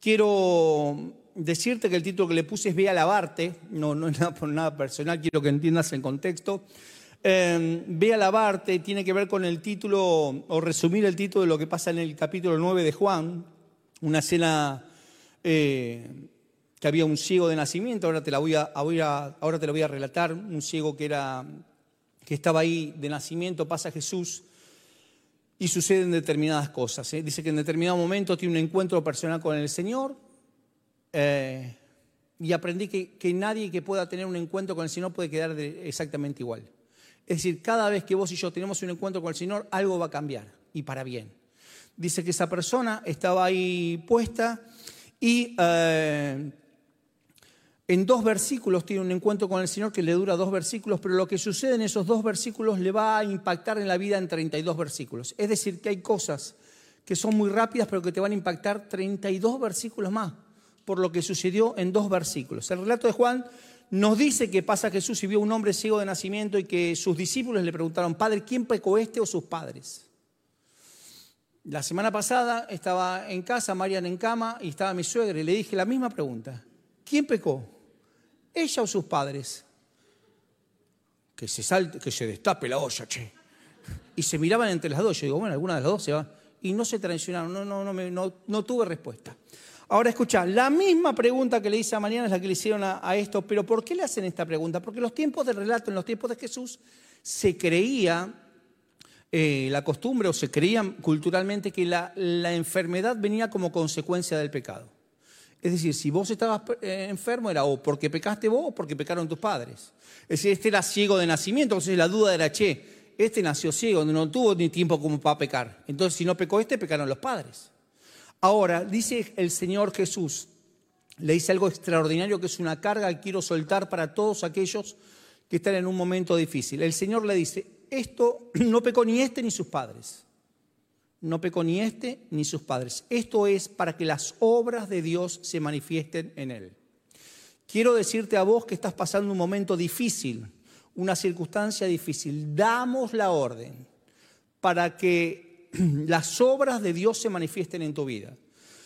quiero decirte que el título que le puse es Ve a lavarte, no, no es nada por nada personal, quiero que entiendas el contexto. Eh, Ve a lavarte tiene que ver con el título, o resumir el título de lo que pasa en el capítulo 9 de Juan, una escena eh, que había un ciego de nacimiento, ahora te, la voy a, ahora te lo voy a relatar, un ciego que, era, que estaba ahí de nacimiento, pasa Jesús y suceden determinadas cosas. ¿eh? Dice que en determinado momento tiene un encuentro personal con el Señor eh, y aprendí que, que, nadie que pueda tener un encuentro con el Señor puede quedar exactamente igual. Es decir, cada vez que vos y yo tenemos un encuentro con el Señor, algo va a cambiar y para bien. Dice que esa persona estaba ahí puesta y eh, en dos versículos tiene un encuentro con el Señor que le dura dos versículos, pero lo que sucede en esos dos versículos le va a impactar en la vida en 32 versículos. Es decir, que hay cosas que son muy rápidas, pero que te van a impactar 32 versículos más por lo que sucedió en dos versículos. El relato de Juan nos dice que pasa Jesús y vio un hombre ciego de nacimiento y que sus discípulos le preguntaron, Padre, ¿quién pecó este o sus padres? La semana pasada estaba en casa, Marian en cama, y estaba mi suegra y le dije la misma pregunta. ¿Quién pecó? Ella o sus padres. Que se salte, que se destape la olla, che. Y se miraban entre las dos. Yo digo, bueno, alguna de las dos se va. Y no se traicionaron, no, no, no, no, no tuve respuesta. Ahora escucha, la misma pregunta que le hice a Mariana es la que le hicieron a, esto, pero ¿por qué le hacen esta pregunta? Porque en los tiempos del relato, en los tiempos de Jesús, se creía eh, la costumbre o se creía culturalmente que la, la enfermedad venía como consecuencia del pecado. Es decir, si vos estabas eh, enfermo era o porque pecaste vos o porque pecaron tus padres. Es decir, este era ciego de nacimiento, entonces la duda era, che, este nació ciego, no tuvo ni tiempo como para pecar. Entonces, si no pecó este, pecaron los padres. Ahora, dice el Señor Jesús, le dice algo extraordinario que es una carga que quiero soltar para todos aquellos que están en un momento difícil. El Señor le dice, esto no pecó ni este ni sus padres no pecó ni este ni sus padres. Esto es para que las obras de Dios se manifiesten en él. Quiero decirte a vos que estás pasando un momento difícil, una circunstancia difícil. Damos la orden para que las obras de Dios se manifiesten en tu vida.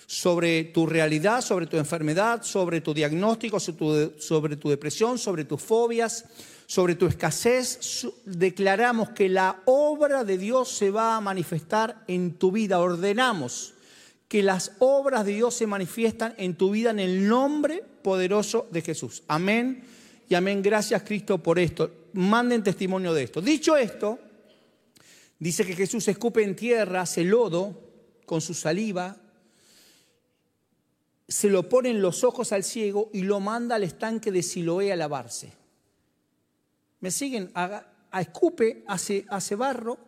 Sobre tu realidad, sobre tu enfermedad, sobre tu diagnóstico, sobre tu, depresión, sobre tus fobias, sobre tu escasez, declaramos que la obra de Dios se va a manifestar en tu vida. Ordenamos que las obras de Dios se manifiestan en tu vida en el nombre poderoso de Jesús. Amén y amén. Gracias Cristo por esto. Manden testimonio de esto. Dicho esto, dice que Jesús escupe en tierra, hace lodo con su saliva, se lo pone en los ojos al ciego y lo manda al estanque de Siloé a lavarse me siguen, a, escupe, hace, barro,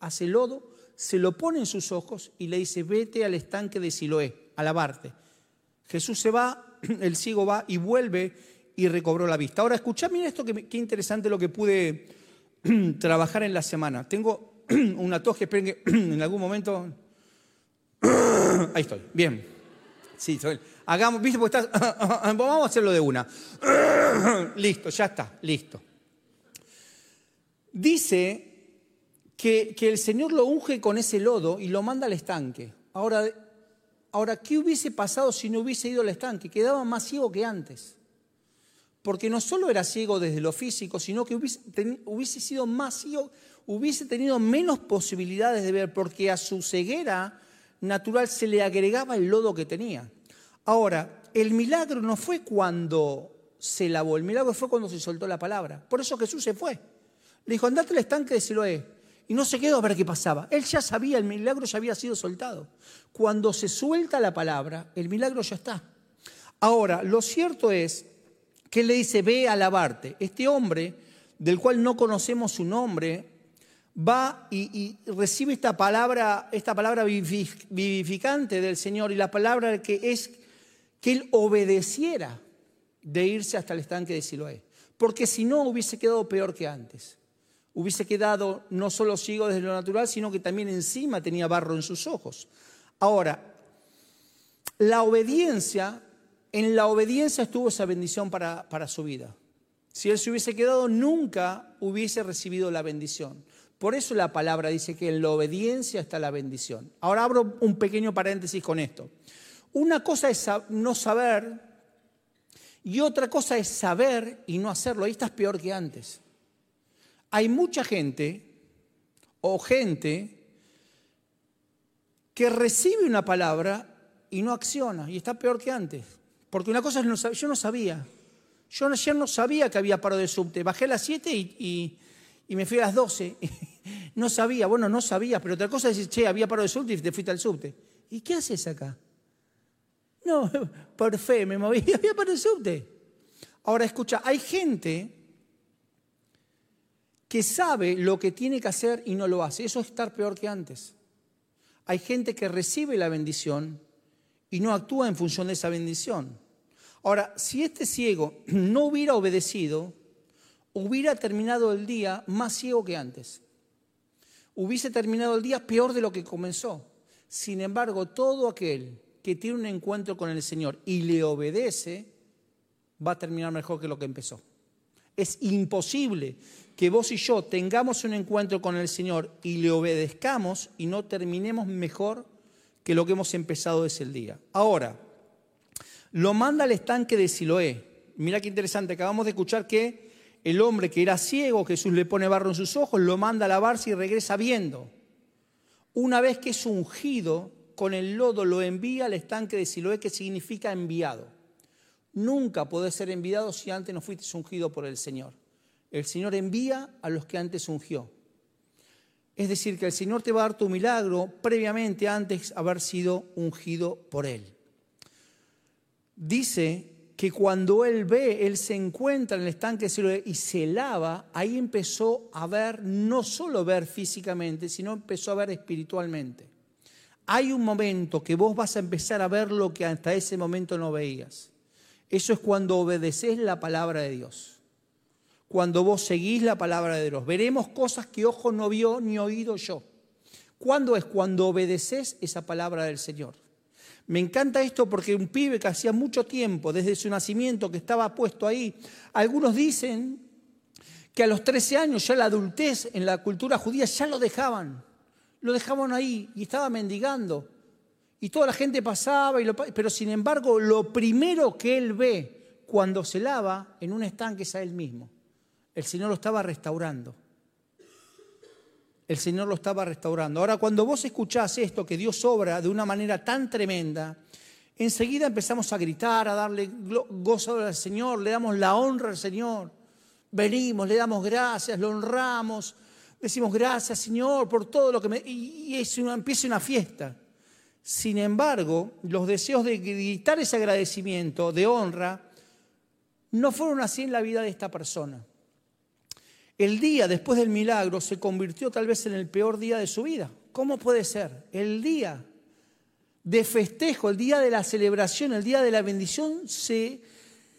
hace lodo, se lo pone en sus ojos y le dice, vete al estanque de Siloé, a lavarte. Jesús se va, el ciego va y vuelve y recobró la vista. Ahora, escuchá, mira esto, qué interesante lo que pude trabajar en la semana. Tengo una tos que esperen que en algún momento... Ahí estoy, bien. Sí, hagamos, viste, porque estás... Vamos a hacerlo de una. Listo, ya está, listo dice que, el Señor lo unge con ese lodo y lo manda al estanque. Ahora, ahora, ¿qué hubiese pasado si no hubiese ido al estanque? Quedaba más ciego que antes. Porque no solo era ciego desde lo físico, sino que hubiese, hubiese sido más ciego, hubiese tenido menos posibilidades de ver, porque a su ceguera natural se le agregaba el lodo que tenía. Ahora, el milagro no fue cuando se lavó, el milagro fue cuando se soltó la palabra. Por eso Jesús se fue. Le dijo, andate al estanque de Siloé. Y no se quedó a ver qué pasaba. Él ya sabía, el milagro ya había sido soltado. Cuando se suelta la palabra, el milagro ya está. Ahora, lo cierto es que él le dice, ve a lavarte. Este hombre, del cual no conocemos su nombre, va y, recibe esta palabra, esta palabra vivificante del Señor y la palabra que es que él obedeciera de irse hasta el estanque de Siloé. Porque si no, hubiese quedado peor que antes hubiese quedado no solo ciego desde lo natural, sino que también encima tenía barro en sus ojos. Ahora, la obediencia, en la obediencia estuvo esa bendición para, para su vida. Si él se hubiese quedado, nunca hubiese recibido la bendición. Por eso la palabra dice que en la obediencia está la bendición. Ahora abro un pequeño paréntesis con esto. Una cosa es no saber y otra cosa es saber y no hacerlo. Ahí estás peor que antes. Hay mucha gente o gente que recibe una palabra y no acciona y está peor que antes. Porque una cosa es, yo no sabía. Yo ayer no sabía que había paro de subte. Bajé a las 7 y, me fui a las 12. no sabía, bueno, no sabía, pero otra cosa es decir, che, había paro de subte y te fuiste al subte. ¿Y qué haces acá? No, por fe me moví, había paro de subte. Ahora escucha, hay gente que sabe lo que tiene que hacer y no lo hace. Eso es estar peor que antes. Hay gente que recibe la bendición y no actúa en función de esa bendición. Ahora, si este ciego no hubiera obedecido, hubiera terminado el día más ciego que antes. Hubiese terminado el día peor de lo que comenzó. Sin embargo, todo aquel que tiene un encuentro con el Señor y le obedece, va a terminar mejor que lo que empezó. Es imposible que vos y yo tengamos un encuentro con el Señor y le obedezcamos y no terminemos mejor que lo que hemos empezado ese día. Ahora, lo manda al estanque de Siloé. Mira qué interesante, acabamos de escuchar que el hombre que era ciego, Jesús le pone barro en sus ojos, lo manda a lavarse y regresa viendo. Una vez que es ungido, con el lodo lo envía al estanque de Siloé, que significa enviado. Nunca podés ser enviado si antes no fuiste ungido por el Señor. El Señor envía a los que antes ungió. Es decir, que el Señor te va a dar tu milagro previamente antes de haber sido ungido por Él dice que cuando él ve, él se encuentra en el estanque y se lava, ahí empezó a ver, no solo ver físicamente, sino empezó a ver espiritualmente. Hay un momento que vos vas a empezar a ver lo que hasta ese momento no veías. Eso es cuando obedeces la palabra de Dios. Cuando vos seguís la palabra de Dios. Veremos cosas que ojo no vio ni oído yo. ¿Cuándo es? Cuando obedeces esa palabra del Señor. Me encanta esto porque un pibe que hacía mucho tiempo, desde su nacimiento, que estaba puesto ahí, algunos dicen que a los 13 años ya la adultez en la cultura judía ya lo dejaban, lo dejaban ahí y estaba mendigando. Y toda la gente pasaba, y pero sin embargo lo primero que él ve cuando se lava en un estanque es a él mismo. El Señor lo estaba restaurando el Señor lo estaba restaurando. Ahora, cuando vos escuchás esto, que Dios obra de una manera tan tremenda, enseguida empezamos a gritar, a darle gozo al Señor, le damos la honra al Señor. Venimos, le damos gracias, lo honramos, decimos gracias Señor por todo lo que me... Y es empieza una fiesta. Sin embargo, los deseos de gritar ese agradecimiento, de honra, no fueron así en la vida de esta persona. El día después del milagro se convirtió tal vez en el peor día de su vida. ¿Cómo puede ser? El día de festejo, el día de la celebración, el día de la bendición, se,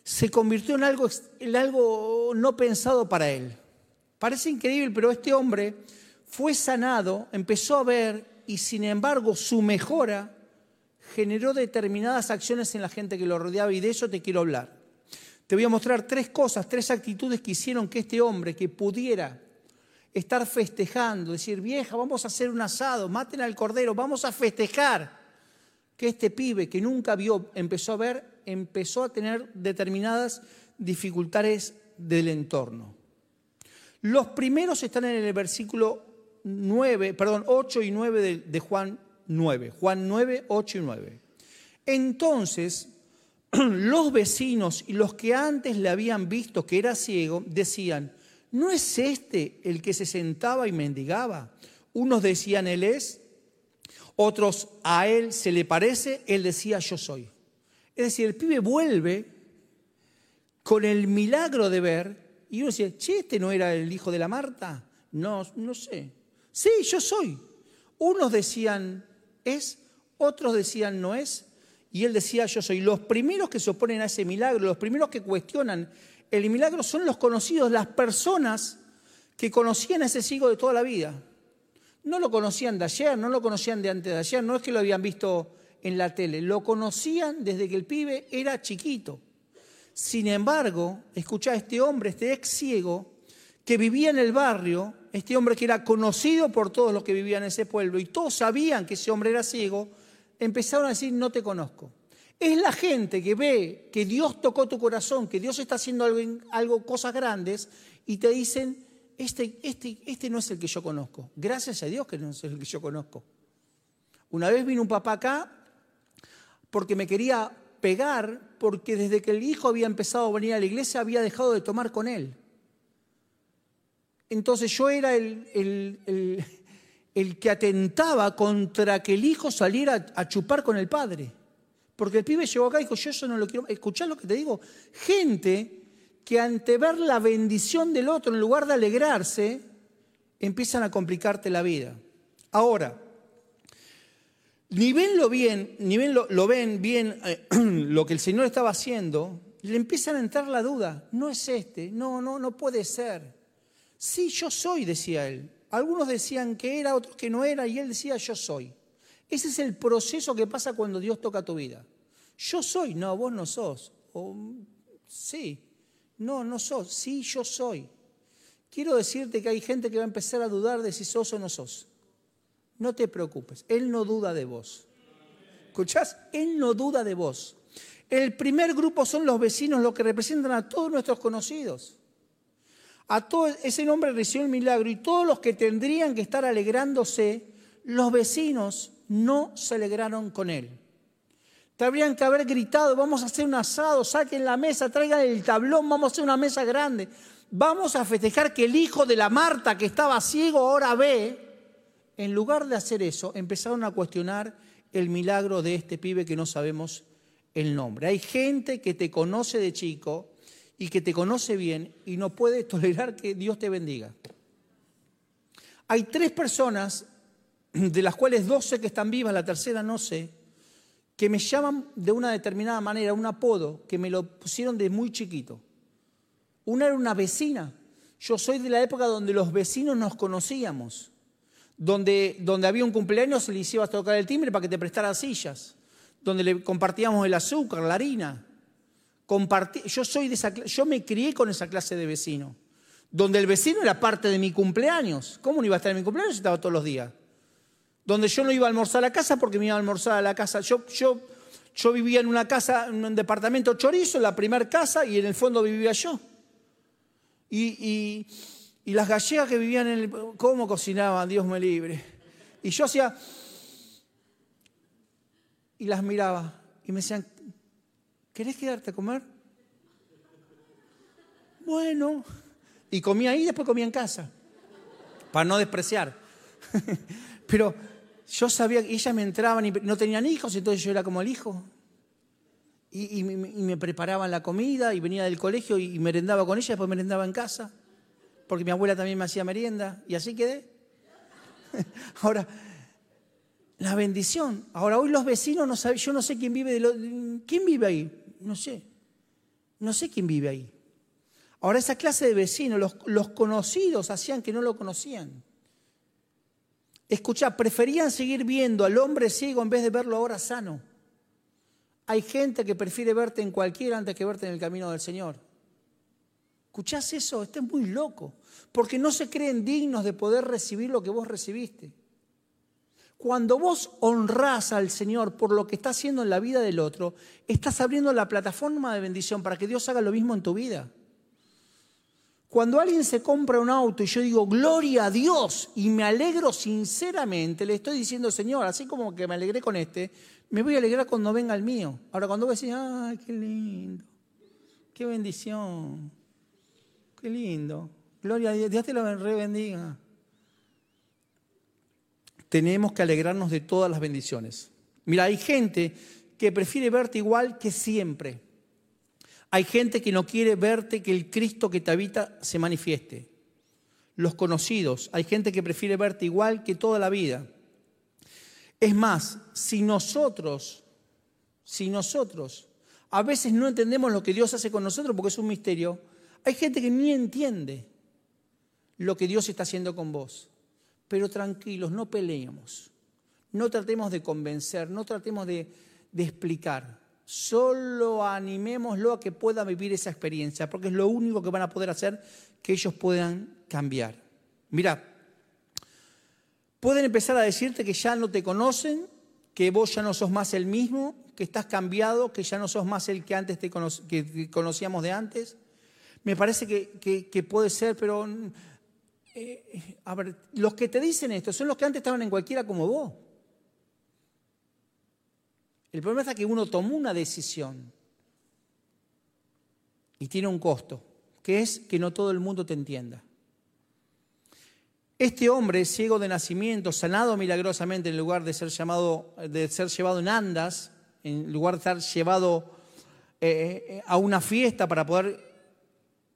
se convirtió en algo, en algo no pensado para él. Parece increíble, pero este hombre fue sanado, empezó a ver y sin embargo su mejora generó determinadas acciones en la gente que lo rodeaba y de eso te quiero hablar. Te voy a mostrar tres cosas, tres actitudes que hicieron que este hombre que pudiera estar festejando, decir, vieja, vamos a hacer un asado, maten al cordero, vamos a festejar, que este pibe que nunca vio, empezó a ver, empezó a tener determinadas dificultades del entorno. Los primeros están en el versículo 9, perdón, 8 y 9 de, de Juan 9, Juan 9, 8 y 9. Entonces los vecinos y los que antes le habían visto que era ciego decían, ¿no es este el que se sentaba y mendigaba? Unos decían, Él es, otros, a Él se le parece, Él decía, yo soy. Es decir, el pibe vuelve con el milagro de ver y uno dice, che, ¿este no era el hijo de la Marta? No, no sé. Sí, yo soy. Unos decían, es, otros decían, no es, y él decía, yo soy. Los primeros que se oponen a ese milagro, los primeros que cuestionan el milagro son los conocidos, las personas que conocían a ese ciego de toda la vida. No lo conocían de ayer, no lo conocían de antes de ayer, no es que lo habían visto en la tele, lo conocían desde que el pibe era chiquito. Sin embargo, escucha a este hombre, este ex ciego, que vivía en el barrio, este hombre que era conocido por todos los que vivían en ese pueblo, y todos sabían que ese hombre era ciego, empezaron a decir, no te conozco. Es la gente que ve que Dios tocó tu corazón, que Dios está haciendo algo, algo cosas grandes y te dicen, este, este, este no es el que yo conozco. Gracias a Dios que no es el que yo conozco. Una vez vino un papá acá porque me quería pegar porque desde que el hijo había empezado a venir a la iglesia había dejado de tomar con él. Entonces yo era el, el, que atentaba contra que el hijo saliera a chupar con el padre. Porque el pibe llegó acá y dijo, yo eso no lo quiero. Escuchá lo que te digo. Gente que ante ver la bendición del otro, en lugar de alegrarse, empiezan a complicarte la vida. Ahora, ni ven lo bien, ni ven lo, ven bien eh, lo que el Señor estaba haciendo, le empiezan a entrar la duda. No es este, no, no, no puede ser. Sí, yo soy, decía él. Algunos decían que era, otros que no era, y él decía yo soy. Ese es el proceso que pasa cuando Dios toca tu vida. Yo soy, no, vos no sos. sí, no, no sos. Sí, yo soy. Quiero decirte que hay gente que va a empezar a dudar de si sos o no sos. No te preocupes, Él no duda de vos. ¿Escuchás? Él no duda de vos. El primer grupo son los vecinos, los que representan a todos nuestros conocidos. A todo ese hombre recibió el milagro y todos los que tendrían que estar alegrándose, los vecinos no se alegraron con él. Te habrían que haber gritado, vamos a hacer un asado, saquen la mesa, traigan el tablón, vamos a hacer una mesa grande. Vamos a festejar que el hijo de la Marta que estaba ciego ahora ve. En lugar de hacer eso, empezaron a cuestionar el milagro de este pibe que no sabemos el nombre. Hay gente que te conoce de chico y que te conoce bien y no puede tolerar que Dios te bendiga. Hay tres personas, de las cuales dos sé que están vivas, la tercera no sé, que me llaman de una determinada manera, un apodo, que me lo pusieron de muy chiquito. Una era una vecina. Yo soy de la época donde los vecinos nos conocíamos, donde, donde había un cumpleaños le iba a tocar el timbre para que te prestara sillas, donde le compartíamos el azúcar, la harina. Yo, soy de esa, yo me crié con esa clase de vecino, donde el vecino era parte de mi cumpleaños. ¿Cómo no iba a estar en mi cumpleaños? Estaba todos los días donde yo no iba a almorzar a la casa porque me iba a almorzar a la casa. Yo, yo, yo vivía en una casa, en un departamento chorizo, en la primera casa, y en el fondo vivía yo. Y, y, las gallegas que vivían en el... ¿Cómo cocinaban? Dios me libre. Y yo hacía... Y las miraba y me decían, ¿querés quedarte a comer? Bueno. Y comía ahí y después comía en casa, para no despreciar. Pero yo sabía que ellas me entraban y no tenían hijos, entonces yo era como el hijo. Y, me preparaban la comida y venía del colegio y merendaba con ellas, después merendaba en casa, porque mi abuela también me hacía merienda y así quedé. Ahora, la bendición. Ahora, hoy los vecinos no saben, yo no sé quién vive de ¿Quién vive ahí? No sé. No sé quién vive ahí. Ahora, esa clase de vecinos, los, conocidos hacían que no lo conocían. Escucha, preferían seguir viendo al hombre ciego en vez de verlo ahora sano. Hay gente que prefiere verte en cualquiera antes que verte en el camino del Señor. ¿Escuchás eso? Este es muy loco, porque no se creen dignos de poder recibir lo que vos recibiste. Cuando vos honrás al Señor por lo que está haciendo en la vida del otro, estás abriendo la plataforma de bendición para que Dios haga lo mismo en tu vida. Cuando alguien se compra un auto y yo digo, gloria a Dios, y me alegro sinceramente, le estoy diciendo, Señor, así como que me alegré con este, me voy a alegrar cuando venga el mío. Ahora, cuando vos decís, ay, qué lindo, qué bendición, qué lindo, gloria a Dios, Dios te lo bendiga. Tenemos que alegrarnos de todas las bendiciones. Mira, hay gente que prefiere verte igual que siempre. Hay gente que no quiere verte que el Cristo que te habita se manifieste. Los conocidos, hay gente que prefiere verte igual que toda la vida. Es más, si nosotros, si nosotros a veces no entendemos lo que Dios hace con nosotros porque es un misterio, hay gente que ni entiende lo que Dios está haciendo con vos. Pero tranquilos, no peleemos, no tratemos de convencer, no tratemos de, explicar solo animémoslo a que pueda vivir esa experiencia, porque es lo único que van a poder hacer que ellos puedan cambiar. Mira, pueden empezar a decirte que ya no te conocen, que vos ya no sos más el mismo, que estás cambiado, que ya no sos más el que antes te que conocíamos de antes? Me parece que, puede ser, pero eh, a ver, los que te dicen esto son los que antes estaban en cualquiera como vos. El problema es que uno tomó una decisión y tiene un costo, que es que no todo el mundo te entienda. Este hombre, ciego de nacimiento, sanado milagrosamente en lugar de ser, llamado, de ser llevado en andas, en lugar de estar llevado eh, eh, a una fiesta para poder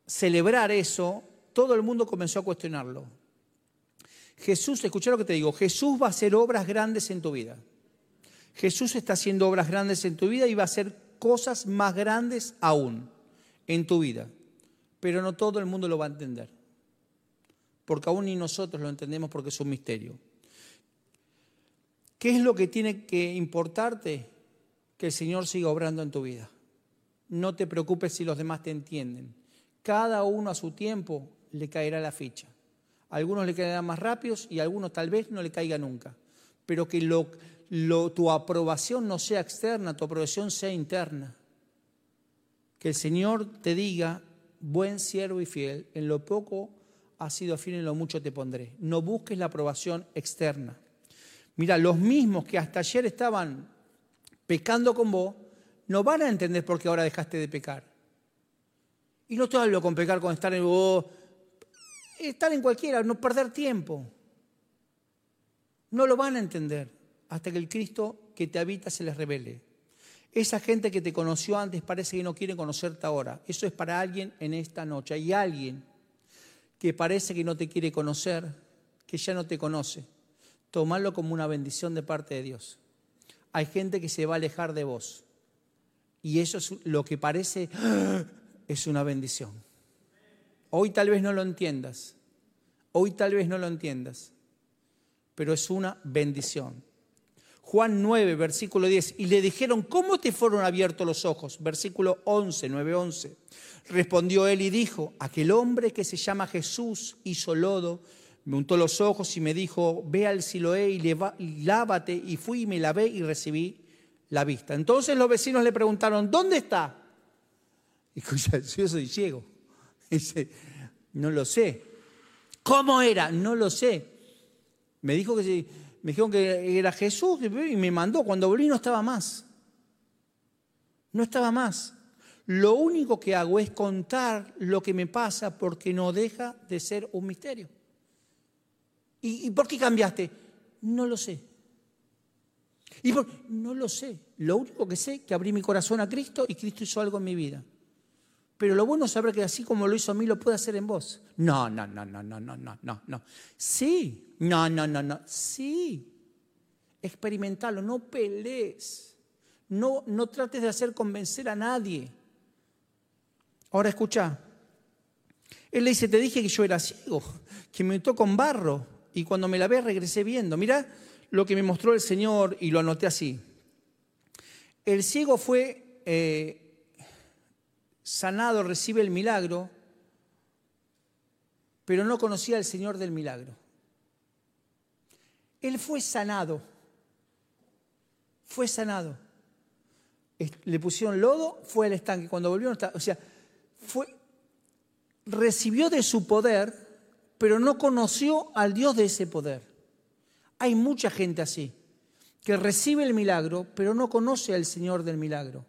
celebrar eso, todo el mundo comenzó a cuestionarlo. Jesús, escucha lo que te digo, Jesús va a hacer obras grandes en tu vida. Jesús está haciendo obras grandes en tu vida y va a hacer cosas más grandes aún en tu vida. Pero no todo el mundo lo va a entender. Porque aún ni nosotros lo entendemos porque es un misterio. ¿Qué es lo que tiene que importarte? Que el Señor siga obrando en tu vida. No te preocupes si los demás te entienden. Cada uno a su tiempo le caerá la ficha. A algunos le caerán más rápidos y a algunos tal vez no le caiga nunca. Pero que tu aprobación no sea externa, tu aprobación sea interna. Que el Señor te diga, buen siervo y fiel, en lo poco has sido fiel, en lo mucho te pondré. No busques la aprobación externa. Mira, los mismos que hasta ayer estaban pecando con vos, no van a entender por qué ahora dejaste de pecar. Y no te hablo con pecar, con estar en vos, estar en cualquiera, no perder tiempo. No lo van a entender hasta que el Cristo que te habita se les revele. Esa gente que te conoció antes parece que no quiere conocerte ahora. Eso es para alguien en esta noche. Hay alguien que parece que no te quiere conocer, que ya no te conoce. Tomarlo como una bendición de parte de Dios. Hay gente que se va a alejar de vos. Y eso es lo que parece es una bendición. Hoy tal vez no lo entiendas. Hoy tal vez no lo entiendas. Pero es una bendición. Juan 9, versículo 10. Y le dijeron, ¿cómo te fueron abiertos los ojos? Versículo 11, 9, 11. Respondió él y dijo, aquel hombre que se llama Jesús hizo lodo, me untó los ojos y me dijo, ve al Siloé y lávate. Y fui y me lavé y recibí la vista. Entonces los vecinos le preguntaron, ¿dónde está? Y yo soy ciego. Dice, no lo sé. ¿Cómo era? No lo sé. Me dijo que sí me dijeron que era Jesús y me mandó. Cuando volví no estaba más. No estaba más. Lo único que hago es contar lo que me pasa porque no deja de ser un misterio. ¿Y, por qué cambiaste? No lo sé. ¿Y No lo sé. Lo único que sé es que abrí mi corazón a Cristo y Cristo hizo algo en mi vida. Pero lo bueno es saber que así como lo hizo a mí, lo puede hacer en vos. No, no, no, no, no, no, no, no, no. Sí, no, no, no, no, sí. Experimentalo, no pelees. No, no trates de hacer convencer a nadie. Ahora escucha. Él le dice, te dije que yo era ciego, que me metió con barro y cuando me la ve regresé viendo. Mira lo que me mostró el Señor y lo anoté así. El ciego fue eh, sanado recibe el milagro, pero no conocía al Señor del milagro. Él fue sanado, fue sanado. Le pusieron lodo, fue al estanque. Cuando volvió, o sea, recibió de su poder, pero no conoció al Dios de ese poder. Hay mucha gente así, que recibe el milagro, pero no conoce al Señor del milagro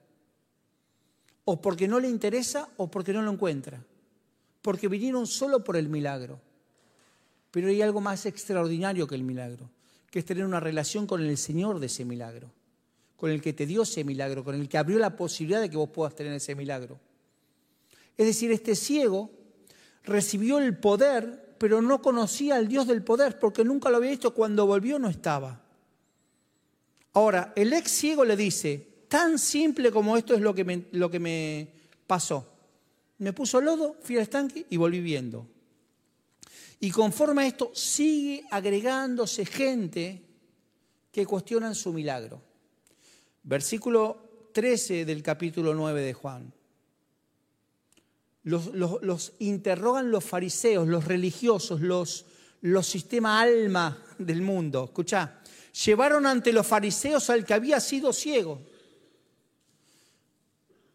o porque no le interesa o porque no lo encuentra, porque vinieron solo por el milagro. Pero hay algo más extraordinario que el milagro, que es tener una relación con el Señor de ese milagro, con el que te dio ese milagro, con el que abrió la posibilidad de que vos puedas tener ese milagro. Es decir, este ciego recibió el poder, pero no conocía al Dios del poder, porque nunca lo había visto, cuando volvió no estaba. Ahora, el ex ciego le dice, Tan simple como esto es lo que me, pasó. Me puso lodo, fui al estanque y volví viendo. Y conforme a esto sigue agregándose gente que cuestionan su milagro. Versículo 13 del capítulo 9 de Juan. Los, los, interrogan los fariseos, los religiosos, los, los sistema alma del mundo. Escucha, llevaron ante los fariseos al que había sido ciego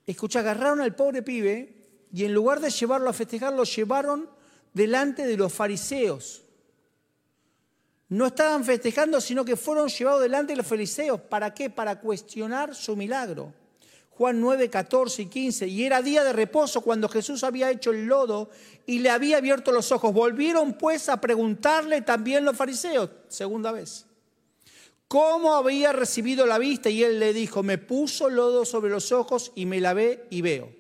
Escucha, agarraron al pobre pibe y en lugar de llevarlo a festejar, lo llevaron delante de los fariseos. No estaban festejando, sino que fueron llevados delante de los fariseos. ¿Para qué? Para cuestionar su milagro. Juan 9, 14 y 15. Y era día de reposo cuando Jesús había hecho el lodo y le había abierto los ojos. Volvieron pues a preguntarle también los fariseos, segunda vez, cómo había recibido la vista. Y él le dijo, me puso lodo sobre los ojos y me lavé y veo.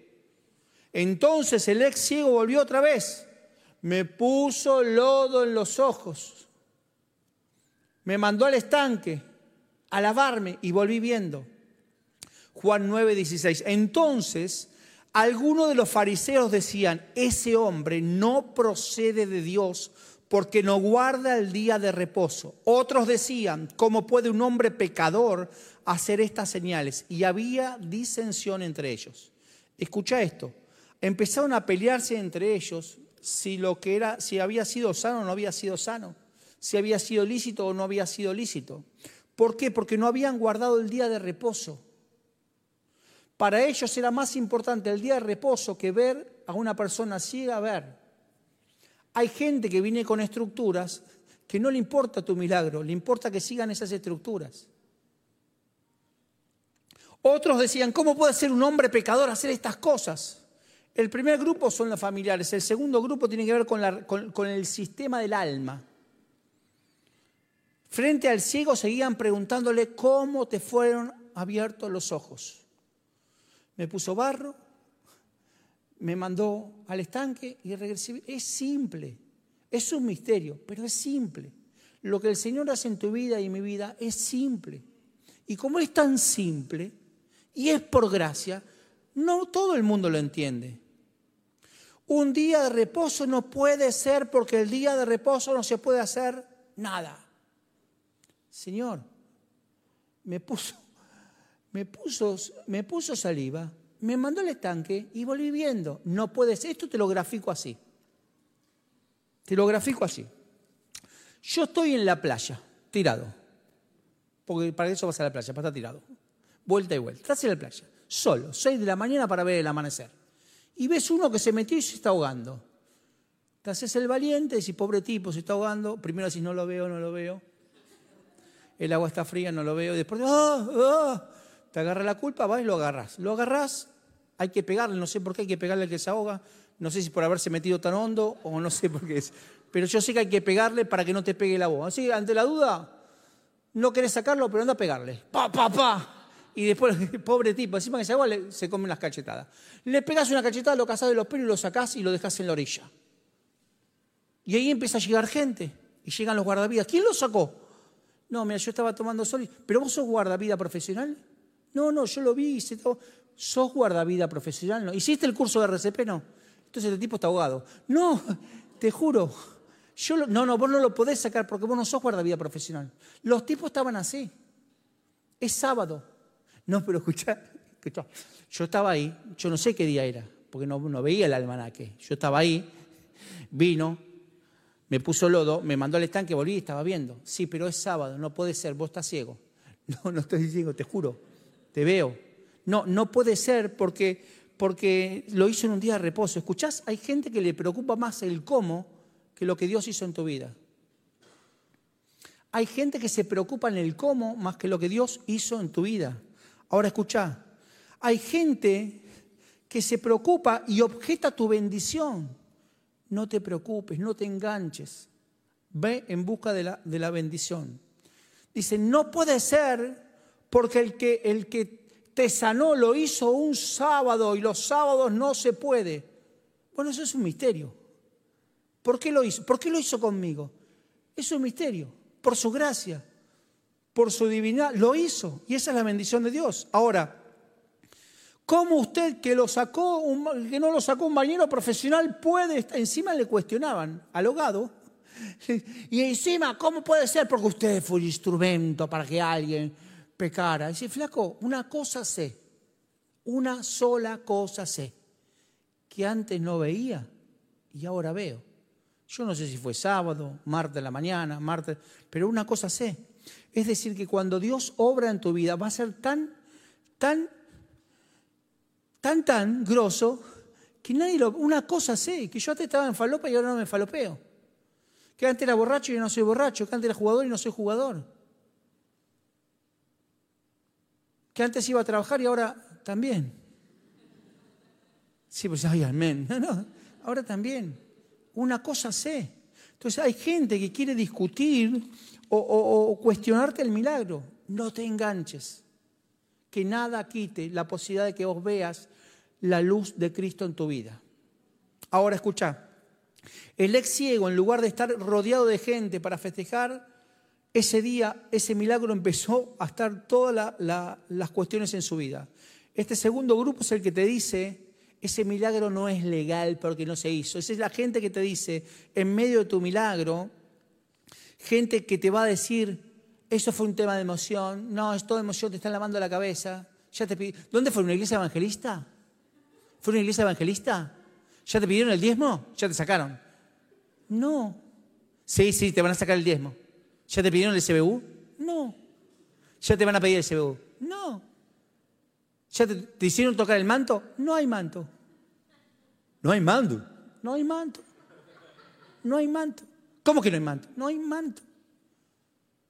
Entonces el ex ciego volvió otra vez, me puso lodo en los ojos, me mandó al estanque a lavarme y volví viendo. Juan 9, 16. Entonces, algunos de los fariseos decían, ese hombre no procede de Dios porque no guarda el día de reposo. Otros decían, ¿cómo puede un hombre pecador hacer estas señales? Y había disensión entre ellos. Escucha esto. Empezaron a pelearse entre ellos si lo que era, si había sido sano o no había sido sano, si había sido lícito o no había sido lícito. ¿Por qué? Porque no habían guardado el día de reposo. Para ellos era más importante el día de reposo que ver a una persona ciega ver. Hay gente que viene con estructuras que no le importa tu milagro, le importa que sigan esas estructuras. Otros decían, ¿cómo puede ser un hombre pecador hacer estas cosas? El primer grupo son los familiares, el segundo grupo tiene que ver con, con el sistema del alma. Frente al ciego seguían preguntándole cómo te fueron abiertos los ojos me puso barro, me mandó al estanque y regresé. Es simple, es un misterio, pero es simple. Lo que el Señor hace en tu vida y en mi vida es simple. Y como es tan simple y es por gracia, no todo el mundo lo entiende. Un día de reposo no puede ser porque el día de reposo no se puede hacer nada. Señor, me puso me puso, me puso saliva, me mandó al estanque y volví viendo. No puede ser, esto te lo grafico así. Te lo grafico así. Yo estoy en la playa, tirado. Porque para eso vas a la playa, para estar tirado. Vuelta y vuelta. Estás en la playa, solo, seis de la mañana para ver el amanecer. Y ves uno que se metió y se está ahogando. Te haces el valiente, decís, pobre tipo, se está ahogando. Primero decís, no lo veo, no lo veo. El agua está fría, no lo veo. Y después, ¡ah! ¡ah! Te agarra la culpa, vas y lo agarras. Lo agarras, hay que pegarle, no sé por qué hay que pegarle al que se ahoga, no sé si por haberse metido tan hondo o no sé por qué es. Pero yo sé que hay que pegarle para que no te pegue la voz. Así, ante la duda, no querés sacarlo, pero anda a pegarle. Pa, pa, pa. Y después, pobre tipo, encima que se ahoga, se come unas cachetadas. Le pegas una cachetada, lo cazás de los pelos y lo sacás y lo dejás en la orilla. Y ahí empieza a llegar gente. Y llegan los guardavidas. ¿Quién lo sacó? No, mira, yo estaba tomando sol. ¿Pero vos sos guardavida profesional? No, no, yo lo vi, hice todo. ¿Sos guardavida profesional? ¿No? ¿Hiciste el curso de RCP? No. Entonces el tipo está ahogado. No, te juro. Yo no, no, vos no lo podés sacar porque vos no sos guardavida profesional. Los tipos estaban así. Es sábado. No, pero escuchá, yo estaba ahí, yo no sé qué día era, porque no, no veía el almanaque. Yo estaba ahí, vino, me puso lodo, me mandó al estanque, volví y estaba viendo. Sí, pero es sábado, no puede ser, vos estás ciego. No, no estoy ciego, te juro te veo. No, no puede ser porque, porque lo hizo en un día de reposo. ¿Escuchás? Hay gente que le preocupa más el cómo que lo que Dios hizo en tu vida. Hay gente que se preocupa en el cómo más que lo que Dios hizo en tu vida. Ahora escucha, hay gente que se preocupa y objeta tu bendición. No te preocupes, no te enganches. Ve en busca de la, de la bendición. Dice, no puede ser porque el que, el que te sanó lo hizo un sábado y los sábados no se puede. Bueno, eso es un misterio. ¿Por qué lo hizo? ¿Por qué lo hizo conmigo? Es un misterio, por su gracia, por su divinidad, lo hizo y esa es la bendición de Dios. Ahora, ¿cómo usted que lo sacó, que no lo sacó un bañero profesional puede, encima le cuestionaban al hogado, y encima, ¿cómo puede ser? Porque usted fue el instrumento para que alguien pecara. Dice, flaco, una cosa sé, una sola cosa sé, que antes no veía y ahora veo. Yo no sé si fue sábado, martes de la mañana, martes, pero una cosa sé. Es decir, que cuando Dios obra en tu vida va a ser tan, tan, tan, tan grosso que nadie lo... Una cosa sé, que yo antes estaba en falopa y ahora no me falopeo. Que antes era borracho y no soy borracho. Que antes era jugador y no soy jugador. Que antes iba a trabajar y ahora también. Sí, pues, ay, amén. No, no, ahora también. Una cosa sé. Entonces hay gente que quiere discutir o, o cuestionarte el milagro. No te enganches. Que nada quite la posibilidad de que vos veas la luz de Cristo en tu vida. Ahora escucha, el ex ciego, en lugar de estar rodeado de gente para festejar, ese día, ese milagro empezó a estar todas las cuestiones en su vida. Este segundo grupo es el que te dice, ese milagro no es legal porque no se hizo. Esa es la gente que te dice, en medio de tu milagro, gente que te va a decir, eso fue un tema de emoción, no, es toda emoción, te están lavando la cabeza. Ya te ¿Dónde fue? ¿Una iglesia evangelista? ¿Fue una iglesia evangelista? ¿Ya te pidieron el diezmo? ¿Ya te sacaron? No. Sí, sí, te van a sacar el diezmo. ¿Ya te pidieron el CBU? No. ¿Ya te van a pedir el CBU? No. ¿Ya te, hicieron tocar el manto? No hay manto. No hay manto. No hay manto. No hay manto. ¿Cómo que no hay manto? No hay manto.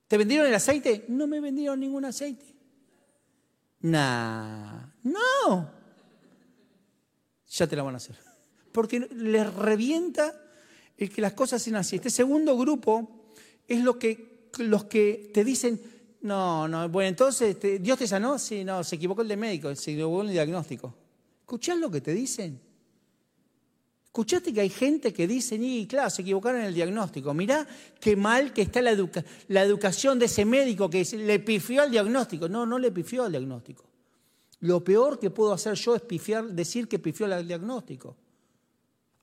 ¿Te vendieron el aceite? No me vendieron ningún aceite. Nah. No. Ya te la van a hacer. Porque les revienta el que las cosas sean así. Este segundo grupo es lo que, los que te dicen, no, no, bueno, entonces, este, ¿Dios te sanó? Sí, no, se equivocó el de médico, se equivocó el diagnóstico. ¿Escuchás lo que te dicen? ¿Escuchaste que hay gente que dice, y claro, se equivocaron en el diagnóstico? Mirá qué mal que está la, la educación de ese médico que le pifió al diagnóstico. No, no le pifió al diagnóstico. Lo peor que puedo hacer yo es pifiar, decir que pifió el diagnóstico.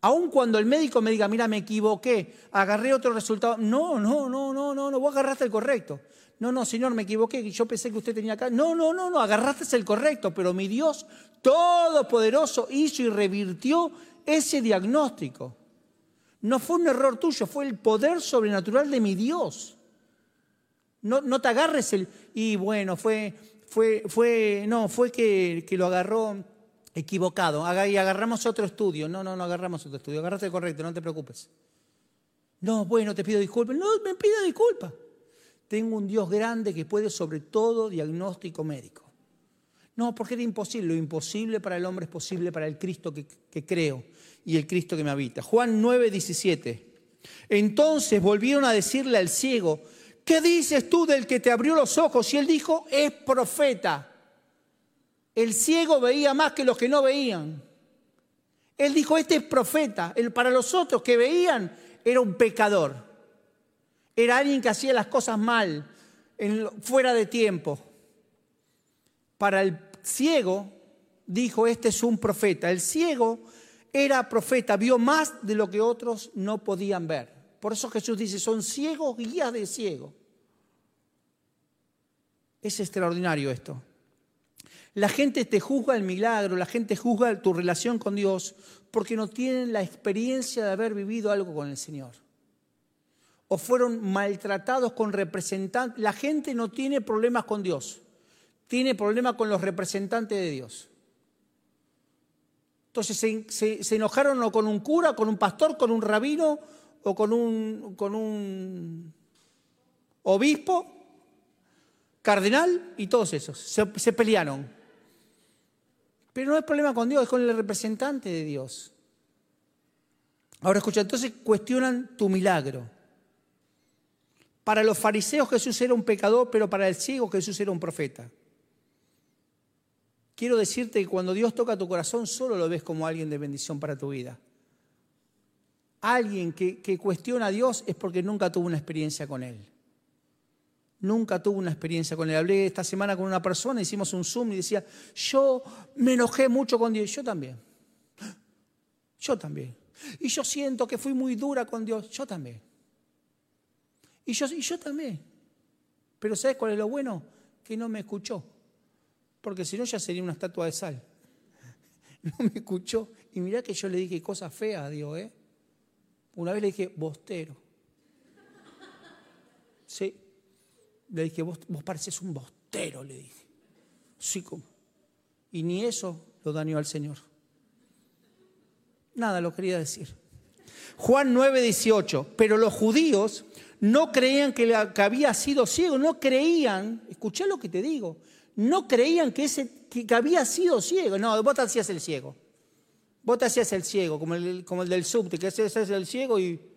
Aun cuando el médico me diga, mira, me equivoqué, agarré otro resultado. No, no, no, no, no, no, vos agarraste el correcto. No, no, señor, me equivoqué, yo pensé que usted tenía acá. No, no, no, no, agarraste el correcto, pero mi Dios Todopoderoso hizo y revirtió ese diagnóstico. No fue un error tuyo, fue el poder sobrenatural de mi Dios. No, no te agarres el... Y bueno, fue, fue, fue, no, fue que, que lo agarró equivocado y agarramos otro estudio. No, no, no agarramos otro estudio. Agarraste el correcto, no te preocupes. No, bueno, te pido disculpas. No, me pido disculpas. Tengo un Dios grande que puede sobre todo diagnóstico médico. No, porque era imposible. Lo imposible para el hombre es posible para el Cristo que, que creo y el Cristo que me habita. Juan 9, 17. Entonces volvieron a decirle al ciego, ¿qué dices tú del que te abrió los ojos? Y él dijo, es profeta. El ciego veía más que los que no veían. Él dijo, este es profeta. para los otros que veían era un pecador. Era alguien que hacía las cosas mal, fuera de tiempo. Para el ciego, dijo, este es un profeta. El ciego era profeta, vio más de lo que otros no podían ver. Por eso Jesús dice, son ciegos guías de ciego. Es extraordinario esto. La gente te juzga el milagro, la gente juzga tu relación con Dios porque no tienen la experiencia de haber vivido algo con el Señor. O fueron maltratados con representantes. La gente no tiene problemas con Dios, tiene problemas con los representantes de Dios. Entonces se, enojaron o con un cura, con un pastor, con un rabino o con un, con un obispo, cardenal y todos esos. se pelearon. Pero no es problema con Dios, es con el representante de Dios. Ahora escucha, entonces cuestionan tu milagro. Para los fariseos Jesús era un pecador, pero para el ciego Jesús era un profeta. Quiero decirte que cuando Dios toca tu corazón, solo lo ves como alguien de bendición para tu vida. Alguien que, que cuestiona a Dios es porque nunca tuvo una experiencia con Él nunca tuvo una experiencia con él. Hablé esta semana con una persona, hicimos un Zoom y decía, yo me enojé mucho con Dios. Yo también. Yo también. Y yo siento que fui muy dura con Dios. Yo también. Y yo, y yo también. Pero ¿sabes cuál es lo bueno? Que no me escuchó. Porque si no ya sería una estatua de sal. No me escuchó. Y mirá que yo le dije cosas feas a Dios, ¿eh? Una vez le dije, bostero. Sí, le dije, vos, vos pareces un bostero, le dije. Sí, como. Y ni eso lo dañó al Señor. Nada, lo quería decir. Juan 9, 18. Pero los judíos no creían que, había sido ciego, no creían, escuché lo que te digo, no creían que, ese, que, había sido ciego. No, vos te hacías el ciego. Vos te hacías el ciego, como el, como el del subte, que se hace el ciego y.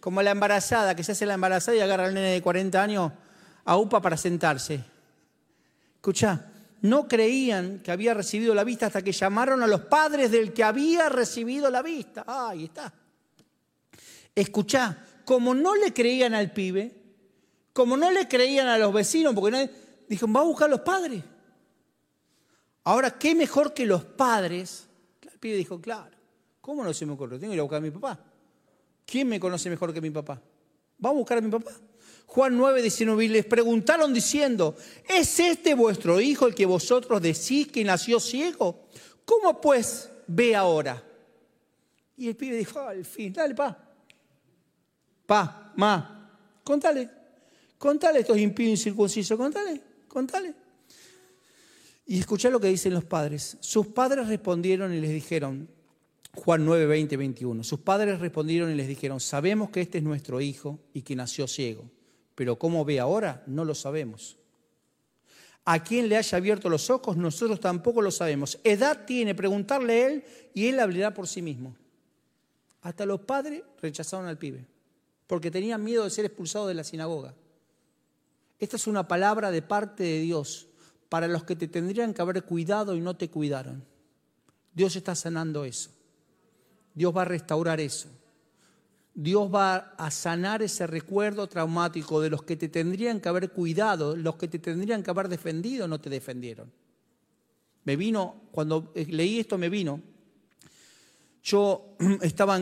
Como la embarazada, que se hace la embarazada y agarra al nene de 40 años a UPA para sentarse. Escucha, no creían que había recibido la vista hasta que llamaron a los padres del que había recibido la vista. Ah, ahí está. Escuchá, como no le creían al pibe, como no le creían a los vecinos, porque nadie, dijeron, va a buscar a los padres. Ahora, ¿qué mejor que los padres? El pibe dijo, claro, ¿cómo no se me ocurre? Tengo que ir a buscar a mi papá. ¿Quién me conoce mejor que mi papá? ¿Vamos a buscar a mi papá? Juan 9, 19, y les preguntaron diciendo, ¿es este vuestro hijo el que vosotros decís que nació ciego? ¿Cómo pues ve ahora? Y el pibe dijo, al fin, dale, pa. Pa, ma, contale, contale estos impíos incircuncisos, contale, contale. Y escuchá lo que dicen los padres. Sus padres respondieron y les dijeron, Juan 9, 20, 21, sus padres respondieron y les dijeron, sabemos que este es nuestro hijo y que nació ciego pero cómo ve ahora no lo sabemos. A quién le haya abierto los ojos nosotros tampoco lo sabemos. Edad tiene, preguntarle a él y él hablará por sí mismo. Hasta los padres rechazaron al pibe porque tenían miedo de ser expulsados de la sinagoga. Esta es una palabra de parte de Dios para los que te tendrían que haber cuidado y no te cuidaron. Dios está sanando eso. Dios va a restaurar eso. Dios va a sanar ese recuerdo traumático de los que te tendrían que haber cuidado, los que te tendrían que haber defendido, no te defendieron. Me vino, cuando leí esto me vino, yo estaba,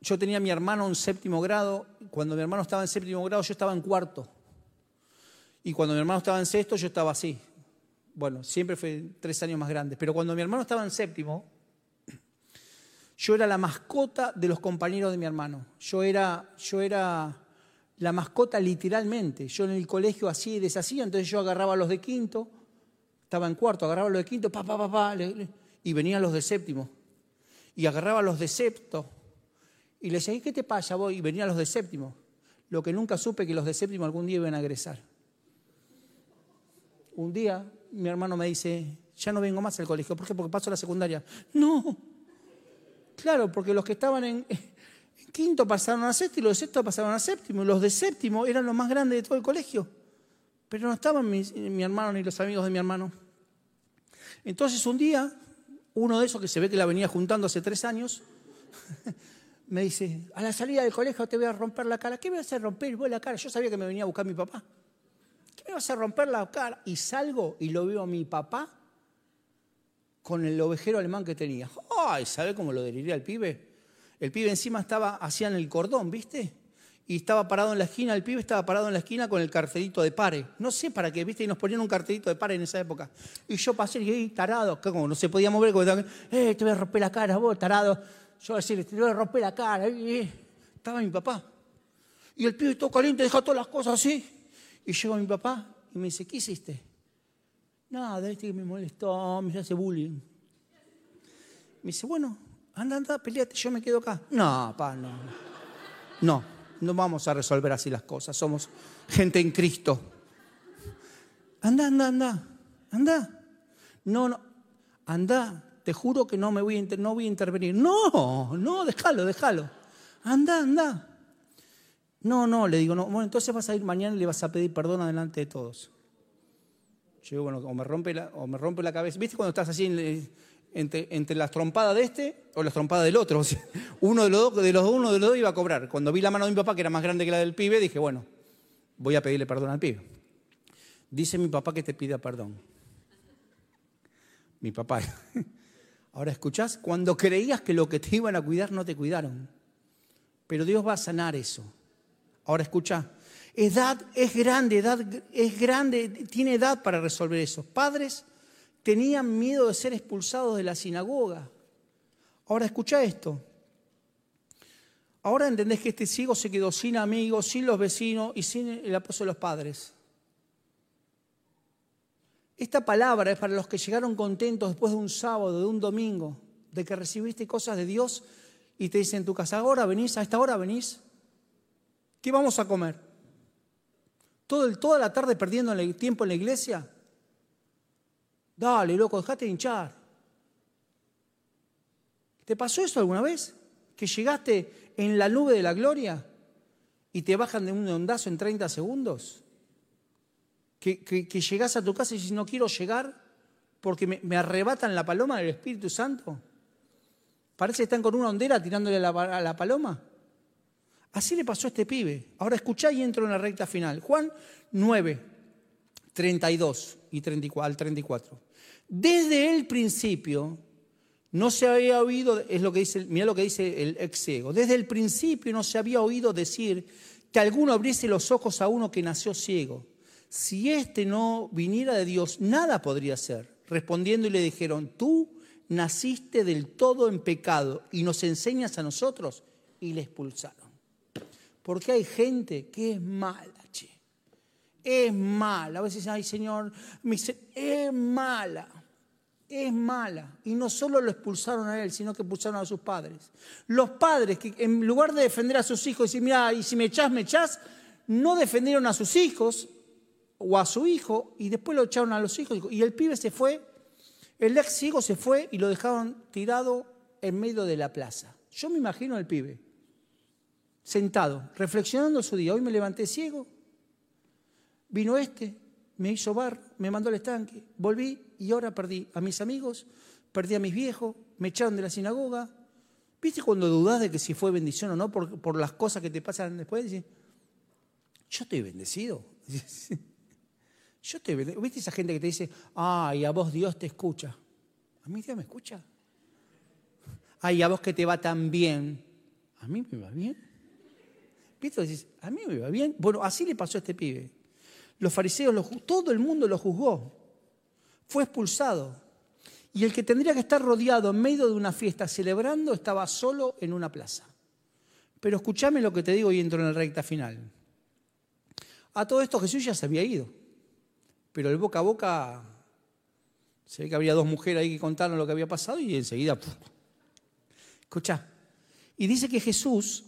yo tenía a mi hermano en séptimo grado, cuando mi hermano estaba en séptimo grado yo estaba en cuarto, y cuando mi hermano estaba en sexto yo estaba así. Bueno, siempre fue tres años más grande, pero cuando mi hermano estaba en séptimo, yo era la mascota de los compañeros de mi hermano. Yo era, yo era la mascota literalmente. Yo en el colegio así y deshacía, entonces yo agarraba a los de quinto, estaba en cuarto, agarraba a los de quinto, pa, pa, pa, pa, y venían los de séptimo. Y agarraba a los de sexto. Y le decía, ¿qué te pasa vos? Y venían los de séptimo. Lo que nunca supe que los de séptimo algún día iban a egresar. Un día mi hermano me dice, ya no vengo más al colegio. ¿Por qué? Porque paso a la secundaria. No, Claro, porque los que estaban en, quinto pasaron a sexto y los de sexto pasaron a séptimo. Los de séptimo eran los más grandes de todo el colegio. Pero no estaban mi hermano ni los amigos de mi hermano. Entonces un día, uno de esos que se ve que la venía juntando hace tres años, me dice, a la salida del colegio te voy a romper la cara. ¿Qué me vas a romper vos la cara? Yo sabía que me venía a buscar mi papá. ¿Qué me vas a romper la cara? Y salgo y lo veo a mi papá con el ovejero alemán que tenía. ¡Ay! ¿Sabe cómo lo deliría el pibe? El pibe encima estaba, hacían el cordón, ¿viste? Y estaba parado en la esquina, el pibe estaba parado en la esquina con el cartelito de pare. No sé para qué, ¿viste? Y nos ponían un cartelito de pare en esa época. Y yo pasé y dije, tarado, como no se podía mover, como, eh, te voy a romper la cara, vos, tarado. Yo decirle, te voy a romper la cara. estaba mi papá. Y el pibe todo caliente, deja todas las cosas así. Y llegó mi papá y me dice, ¿qué hiciste? Nada, este que me molestó, me hace bullying. Me dice, bueno, anda, anda, peleate, yo me quedo acá. No, pa, no. No, no vamos a resolver así las cosas. Somos gente en Cristo. Anda, anda, anda, anda. No, no, anda. Te juro que no me voy a, no voy a intervenir. No, no, déjalo, déjalo. Anda, anda. No, no, le digo, no. Bueno, entonces vas a ir mañana y le vas a pedir perdón delante de todos. Yo, bueno, o me rompe la, o me rompe la cabeza. ¿Viste cuando estás así entre, entre, las trompadas de este o las trompadas del otro? uno de los dos, de los uno de los dos iba a cobrar. Cuando vi la mano de mi papá, que era más grande que la del pibe, dije, bueno, voy a pedirle perdón al pibe. Dice mi papá que te pida perdón. Mi papá. Ahora escuchás, cuando creías que lo que te iban a cuidar no te cuidaron. Pero Dios va a sanar eso. Ahora escucha, edad es grande, edad es grande, tiene edad para resolver eso. Padres tenían miedo de ser expulsados de la sinagoga. Ahora escucha esto. Ahora entendés que este ciego se quedó sin amigos, sin los vecinos y sin el apoyo de los padres. Esta palabra es para los que llegaron contentos después de un sábado, de un domingo, de que recibiste cosas de Dios y te dicen en tu casa, ahora venís, a esta hora venís. ¿Qué vamos a comer? ¿Todo toda la tarde perdiendo el tiempo en la iglesia? Dale, loco, dejate de hinchar. ¿Te pasó eso alguna vez? ¿Que llegaste en la nube de la gloria y te bajan de un ondazo en 30 segundos? ¿Que, que, llegás a tu casa y dices, no quiero llegar porque me, arrebatan la paloma del Espíritu Santo? Parece que están con una hondera tirándole a la, paloma. Así le pasó a este pibe. Ahora escuchá y entro en la recta final. Juan 9, 32 y 34, al 34. Desde el principio no se había oído, es lo que dice, mira lo que dice el ex ciego, desde el principio no se había oído decir que alguno abriese los ojos a uno que nació ciego. Si éste no viniera de Dios, nada podría ser. Respondiendo y le dijeron, tú naciste del todo en pecado y nos enseñas a nosotros. Y le expulsaron. Porque hay gente que es mala, che. Es mala. A veces, ay Señor, es mala es mala. Y no solo lo expulsaron a él, sino que expulsaron a sus padres. Los padres que en lugar de defender a sus hijos y decir, mira, y si me echás, me echás, no defendieron a sus hijos o a su hijo y después lo echaron a los hijos. Y el pibe se fue, el ex ciego se fue y lo dejaron tirado en medio de la plaza. Yo me imagino al pibe, sentado, reflexionando su día. Hoy me levanté ciego, vino este, me hizo bar, me mandó al estanque, volví y ahora perdí a mis amigos, perdí a mis viejos, me echaron de la sinagoga. ¿Viste cuando dudas de que si fue bendición o no por, por las cosas que te pasan después? Dices, yo estoy bendecido. Yo estoy bendecido. ¿Viste esa gente que te dice, ay, a vos Dios te escucha? A mí Dios me escucha. Ay, a vos que te va tan bien. A mí me va bien. ¿Viste? Dices, a mí me va bien. Bueno, así le pasó a este pibe. Los fariseos, todo el mundo lo juzgó. Fue expulsado. Y el que tendría que estar rodeado en medio de una fiesta celebrando estaba solo en una plaza. Pero escúchame lo que te digo y entro en la recta final. A todo esto Jesús ya se había ido. Pero el boca a boca, se ve que había dos mujeres ahí que contaron lo que había pasado y enseguida, escucha. Y dice que Jesús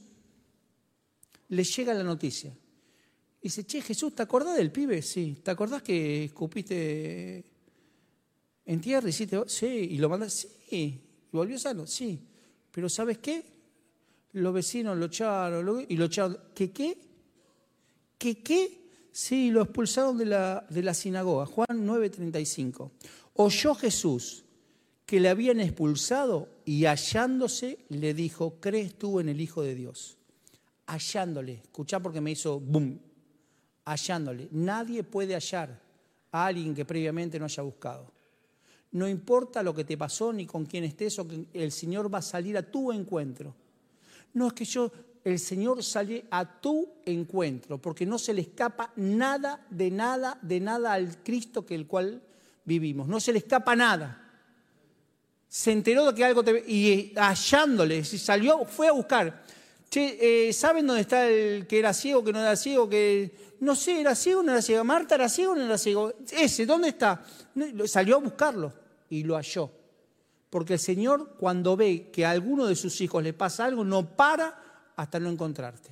le llega la noticia. Dice, che, Jesús, ¿te acordás del pibe? Sí. ¿Te acordás que escupiste en tierra y? Sí. ¿Y lo mandaste? Sí. ¿Y volvió sano? Sí. Pero ¿sabes qué? Los vecinos lo echaron y lo echaron. ¿Qué qué? ¿Qué qué? Sí, lo expulsaron de la, de la sinagoga. Juan 9:35. Oyó Jesús que le habían expulsado y hallándose le dijo, ¿crees tú en el Hijo de Dios? Hallándole. Escuchá porque me hizo boom hallándole. Nadie puede hallar a alguien que previamente no haya buscado. No importa lo que te pasó ni con quién estés, el Señor va a salir a tu encuentro. No es que yo, el Señor sale a tu encuentro, porque no se le escapa nada, de nada, de nada al Cristo que el cual vivimos. No se le escapa nada. Se enteró de que algo te... Y hallándole, salió, fue a buscar. Che, eh, ¿saben dónde está el que era ciego, que no era ciego, que no sé, era ciego o no era ciego. Marta era ciego o no era ciego. Ese, ¿dónde está? Salió a buscarlo y lo halló. Porque el Señor, cuando ve que a alguno de sus hijos le pasa algo, no para hasta no encontrarte.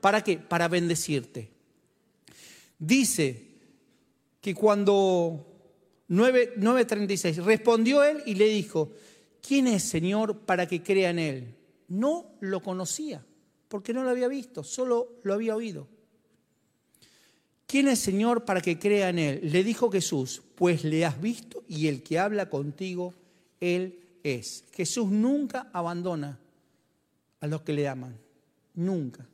¿Para qué? Para bendecirte. Dice que cuando 9.36, respondió él y le dijo, ¿quién es Señor para que crea en él? No lo conocía, porque no lo había visto, solo lo había oído. ¿Quién es Señor para que crea en Él? Le dijo Jesús, pues le has visto y el que habla contigo, Él es. Jesús nunca abandona a los que le aman, nunca.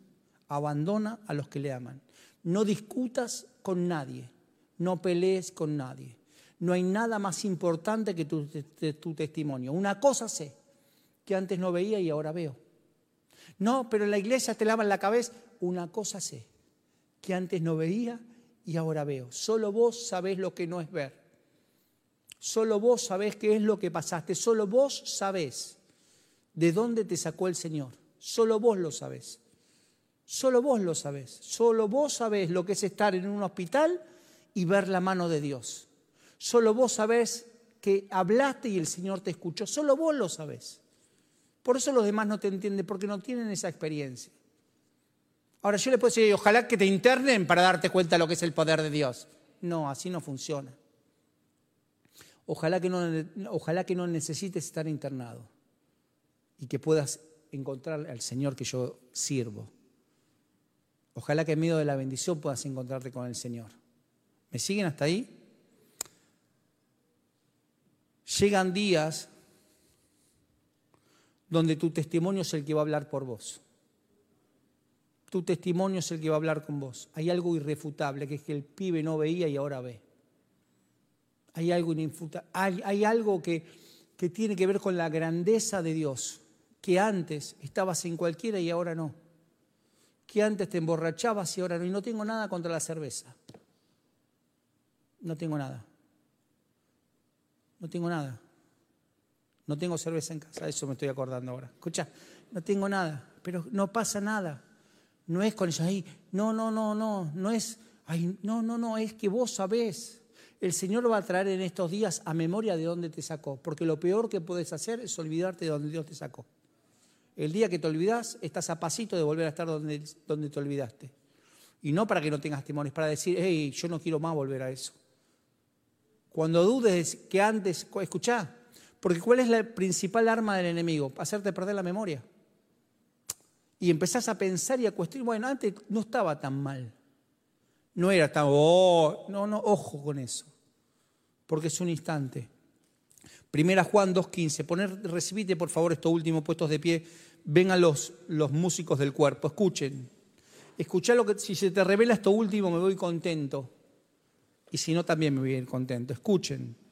Abandona a los que le aman. No discutas con nadie, no pelees con nadie. No hay nada más importante que tu, tu testimonio. Una cosa sé, que antes no veía y ahora veo. No, pero en la iglesia te lavan la cabeza. Una cosa sé, que antes no veía y ahora veo. Solo vos sabés lo que no es ver. Solo vos sabés qué es lo que pasaste. Solo vos sabés de dónde te sacó el Señor. Solo vos lo sabés. Solo vos lo sabés. Solo vos sabés lo que es estar en un hospital y ver la mano de Dios. Solo vos sabés que hablaste y el Señor te escuchó. Solo vos lo sabés. Por eso los demás no te entienden, porque no tienen esa experiencia. Ahora yo le puedo decir, ojalá que te internen para darte cuenta de lo que es el poder de Dios. No, así no funciona. Ojalá que no, ojalá que no necesites estar internado y que puedas encontrar al Señor que yo sirvo. Ojalá que en medio de la bendición puedas encontrarte con el Señor. ¿Me siguen hasta ahí? Llegan días donde tu testimonio es el que va a hablar por vos. Tu testimonio es el que va a hablar con vos. Hay algo irrefutable, que es que el pibe no veía y ahora ve. Hay algo, hay, algo que, que tiene que ver con la grandeza de Dios, que antes estabas en cualquiera y ahora no. Que antes te emborrachabas y ahora no. Y no tengo nada contra la cerveza. No tengo nada. No tengo nada. No tengo cerveza en casa, eso me estoy acordando ahora. Escucha, no tengo nada, pero no pasa nada. No es con eso, ahí, no, no, no, no, no es, ay, no, no, no, es que vos sabés. El Señor va a traer en estos días a memoria de dónde te sacó, porque lo peor que puedes hacer es olvidarte de dónde Dios te sacó. El día que te olvidas, estás a pasito de volver a estar donde, donde te olvidaste. Y no para que no tengas temores, para decir, hey, yo no quiero más volver a eso. Cuando dudes que antes, escuchá, porque ¿cuál es la principal arma del enemigo? Hacerte perder la memoria y empezás a pensar y a cuestionar, bueno, antes no estaba tan mal. No era tan, oh, no, no, ojo con eso, porque es un instante. Primera Juan 2.15, poner, recibite por favor estos últimos puestos de pie, vengan los, los músicos del cuerpo, escuchen. Escuchá lo que, si se te revela esto último me voy contento, y si no también me voy a ir contento, escuchen.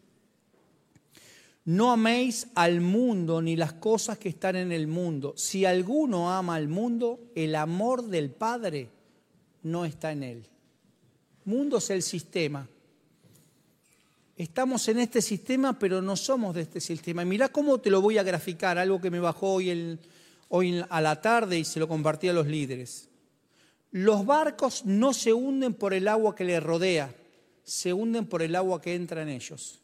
No améis al mundo ni las cosas que están en el mundo. Si alguno ama al mundo, el amor del Padre no está en él. Mundo es el sistema. Estamos en este sistema, pero no somos de este sistema. Y mirá cómo te lo voy a graficar, algo que me bajó hoy, hoy a la tarde y se lo compartí a los líderes. Los barcos no se hunden por el agua que les rodea, se hunden por el agua que entra en ellos.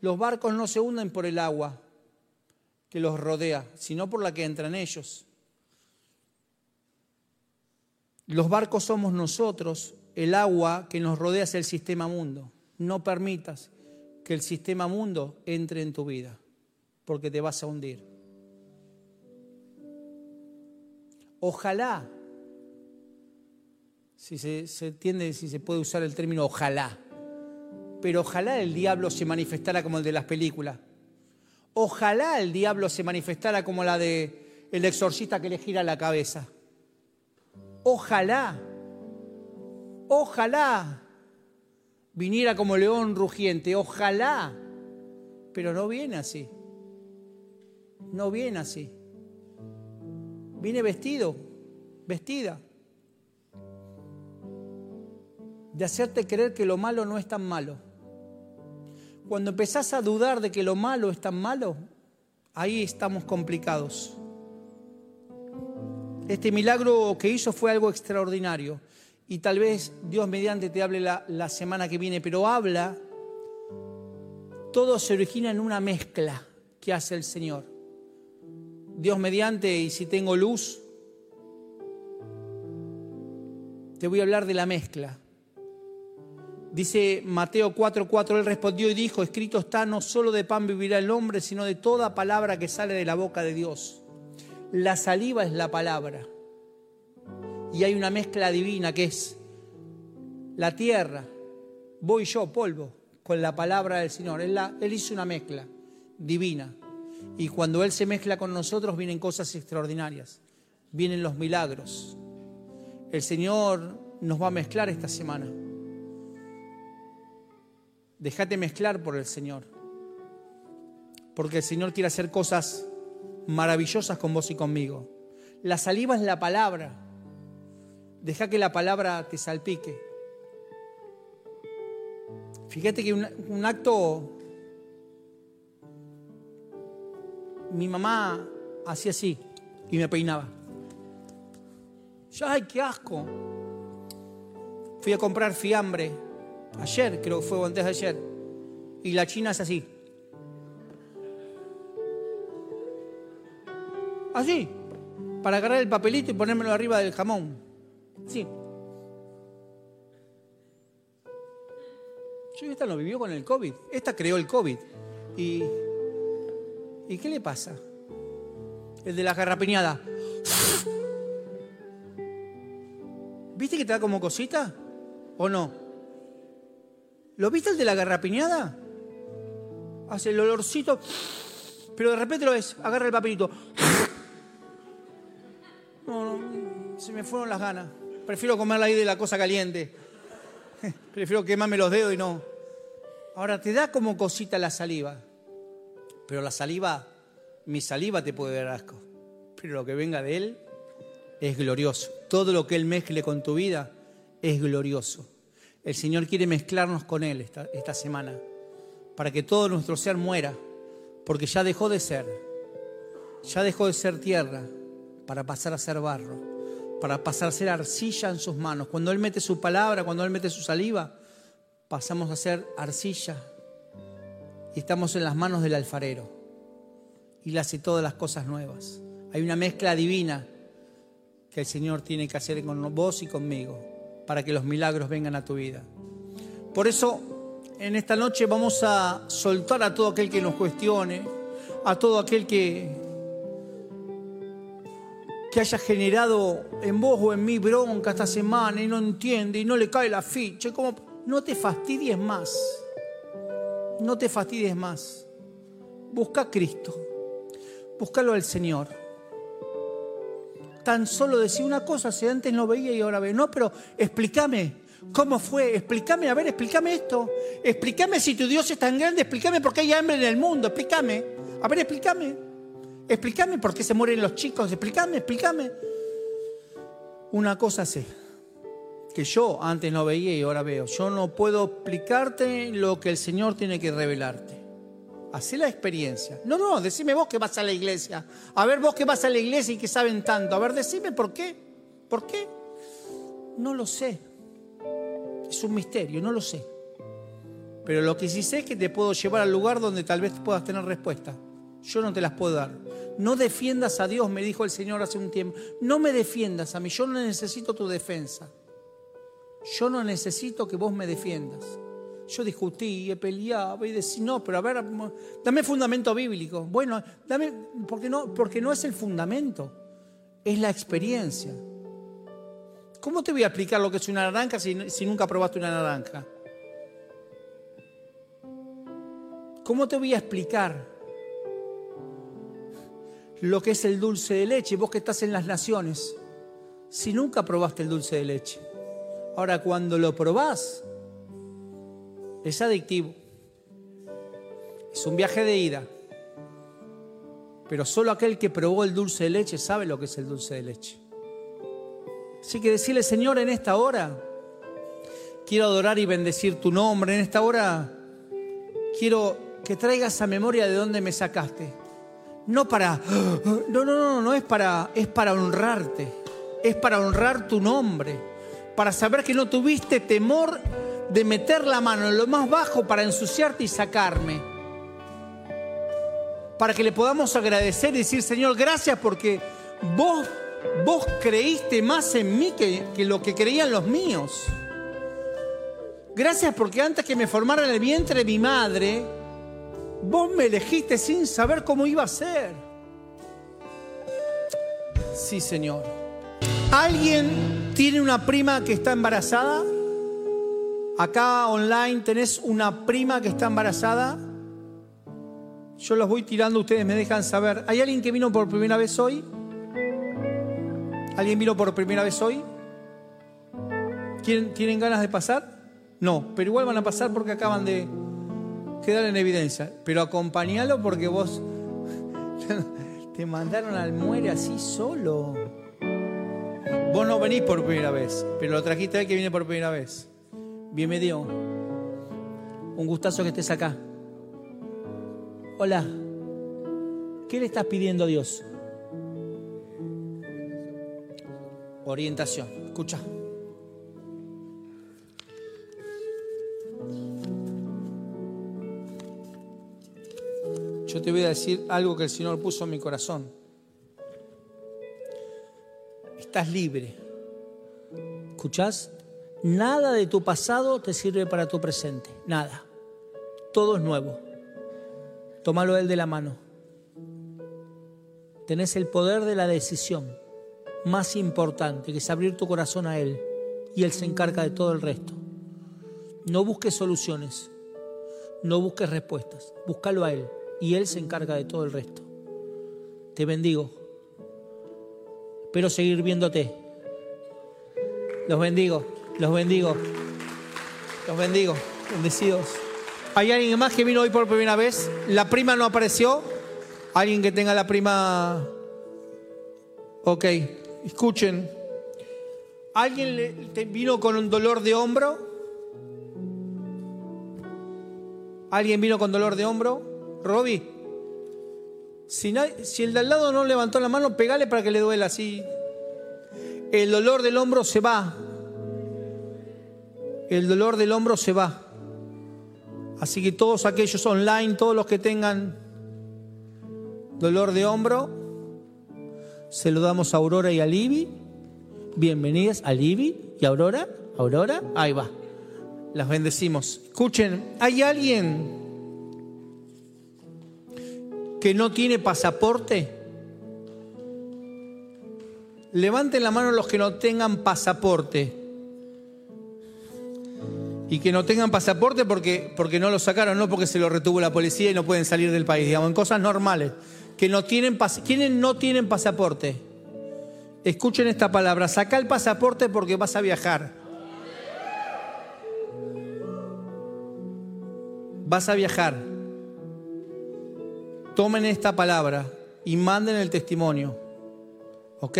Los barcos no se hunden por el agua que los rodea, sino por la que entra en ellos. Los barcos somos nosotros, el agua que nos rodea es el sistema mundo. No permitas que el sistema mundo entre en tu vida, porque te vas a hundir. Ojalá, si se, se entiende, si se puede usar el término ojalá, pero ojalá el diablo se manifestara como el de las películas. Ojalá el diablo se manifestara como la de el exorcista que le gira la cabeza. Ojalá, ojalá viniera como león rugiente, ojalá, pero no viene así. No viene así. Viene vestido, vestida. De hacerte creer que lo malo no es tan malo. Cuando empezás a dudar de que lo malo es tan malo, ahí estamos complicados. Este milagro que hizo fue algo extraordinario y tal vez Dios mediante te hable la, la, semana que viene, pero habla, todo se origina en una mezcla que hace el Señor. Dios mediante, y si tengo luz, te voy a hablar de la mezcla. Dice Mateo 4:4, él respondió y dijo, escrito está, no solo de pan vivirá el hombre, sino de toda palabra que sale de la boca de Dios. La saliva es la palabra. Y hay una mezcla divina que es la tierra, voy yo, polvo, con la palabra del Señor. Él, él hizo una mezcla divina. Y cuando Él se mezcla con nosotros vienen cosas extraordinarias, vienen los milagros. El Señor nos va a mezclar esta semana. Déjate mezclar por el Señor. Porque el Señor quiere hacer cosas maravillosas con vos y conmigo. La saliva es la palabra. Deja que la palabra te salpique. Fíjate que un, acto, mi mamá hacía así y me peinaba. Ay, qué asco. Fui a comprar fiambre Ayer, creo que fue antes de ayer. Y la China es así. Así. Para agarrar el papelito y ponérmelo arriba del jamón. Sí. Yo esta lo vivió con el COVID. Esta creó el COVID. ¿Y, ¿y qué le pasa? El de la garrapiñada. ¿Viste que te da como cosita? ¿O no? ¿Lo viste el de la garrapiñada? Hace el olorcito, pero de repente lo ves, agarra el papelito. No, no, se me fueron las ganas. Prefiero comerla ahí de la cosa caliente. Prefiero quemarme los dedos y no. Ahora te da como cosita la saliva. Pero la saliva, mi saliva te puede dar asco. Pero lo que venga de Él es glorioso. Todo lo que Él mezcle con tu vida es glorioso. El Señor quiere mezclarnos con Él esta, semana para que todo nuestro ser muera, porque ya dejó de ser, ya dejó de ser tierra para pasar a ser barro, para pasar a ser arcilla en sus manos. Cuando Él mete su palabra, cuando Él mete su saliva, pasamos a ser arcilla y estamos en las manos del alfarero y le hace todas las cosas nuevas. Hay una mezcla divina que el Señor tiene que hacer con vos y conmigo para que los milagros vengan a tu vida. Por eso, en esta noche vamos a soltar a todo aquel que nos cuestione, a todo aquel que, que haya generado en vos o en mí bronca esta semana y no entiende y no le cae la ficha. Como, no te fastidies más. No te fastidies más. Busca a Cristo. Búscalo al Señor tan solo decir una cosa, si antes no veía y ahora veo. No, pero explícame cómo fue, explícame, a ver, explícame esto. Explícame si tu Dios es tan grande, explícame por qué hay hambre en el mundo, explícame. A ver, explícame. Explícame por qué se mueren los chicos, explícame, explícame. Una cosa sé, que yo antes no veía y ahora veo. Yo no puedo explicarte lo que el Señor tiene que revelarte. Hacé la experiencia. No, no, decime vos que vas a la iglesia. A ver vos que vas a la iglesia y que saben tanto. A ver, decime por qué. ¿Por qué? No lo sé. Es un misterio, no lo sé. Pero lo que sí sé es que te puedo llevar al lugar donde tal vez puedas tener respuesta. Yo no te las puedo dar. No defiendas a Dios, me dijo el Señor hace un tiempo. No me defiendas a mí, yo no necesito tu defensa. Yo no necesito que vos me defiendas. Yo discutí, peleaba y decía, no, pero a ver, dame fundamento bíblico. Bueno, dame, porque no, porque no es el fundamento, es la experiencia. ¿Cómo te voy a explicar lo que es una naranja si, si nunca probaste una naranja? ¿Cómo te voy a explicar lo que es el dulce de leche, vos que estás en las naciones, si nunca probaste el dulce de leche? Ahora, cuando lo probás, es adictivo. Es un viaje de ida. Pero solo aquel que probó el dulce de leche sabe lo que es el dulce de leche. Así que decirle, Señor, en esta hora quiero adorar y bendecir tu nombre. En esta hora quiero que traigas a memoria de dónde me sacaste. No para, no, no, no, no es para, es para honrarte. Es para honrar tu nombre. Para saber que no tuviste temor de meter la mano en lo más bajo para ensuciarte y sacarme. Para que le podamos agradecer y decir, Señor, gracias porque vos, vos creíste más en mí que, que lo que creían los míos. Gracias porque antes que me formara en el vientre de mi madre, vos me elegiste sin saber cómo iba a ser. Sí, Señor. ¿Alguien tiene una prima que está embarazada? Acá online tenés una prima que está embarazada. Yo los voy tirando, ustedes me dejan saber. ¿Hay alguien que vino por primera vez hoy? ¿Alguien vino por primera vez hoy? ¿Tienen ganas de pasar? No, pero igual van a pasar porque acaban de quedar en evidencia. Pero acompañalo porque vos te mandaron al muere así solo. Vos no venís por primera vez, pero lo trajiste a él que viene por primera vez. Bienvenido. Un gustazo que estés acá. Hola. ¿Qué le estás pidiendo a Dios? Orientación. Escucha. Yo te voy a decir algo que el Señor puso en mi corazón. Estás libre. ¿Escuchás? Nada de tu pasado te sirve para tu presente. Nada. Todo es nuevo. Tómalo él de la mano. Tenés el poder de la decisión más importante, que es abrir tu corazón a Él. Y Él se encarga de todo el resto. No busques soluciones. No busques respuestas. Búscalo a Él. Y Él se encarga de todo el resto. Te bendigo. Espero seguir viéndote. Los bendigo. Los bendigo. Los bendigo. Bendecidos. ¿Hay alguien más que vino hoy por primera vez? ¿La prima no apareció? ¿Alguien que tenga la prima? Ok, escuchen. ¿Alguien vino con un dolor de hombro? ¿Alguien vino con dolor de hombro? Robbie. Si, si el de al lado no levantó la mano, pegale para que le duela así. El dolor del hombro se va. El dolor del hombro se va. Así que todos aquellos online, todos los que tengan dolor de hombro, saludamos a Aurora y a Libby. Bienvenidas a Libby y Aurora. Aurora, ahí va. Las bendecimos. Escuchen, ¿hay alguien que no tiene pasaporte? Levanten la mano los que no tengan pasaporte y que no tengan pasaporte porque, porque no lo sacaron, no porque se lo retuvo la policía y no pueden salir del país, digamos, en cosas normales. Que no tienen ¿Quiénes no tienen pasaporte? Escuchen esta palabra, saca el pasaporte porque vas a viajar. Vas a viajar. Tomen esta palabra y manden el testimonio. ¿Ok?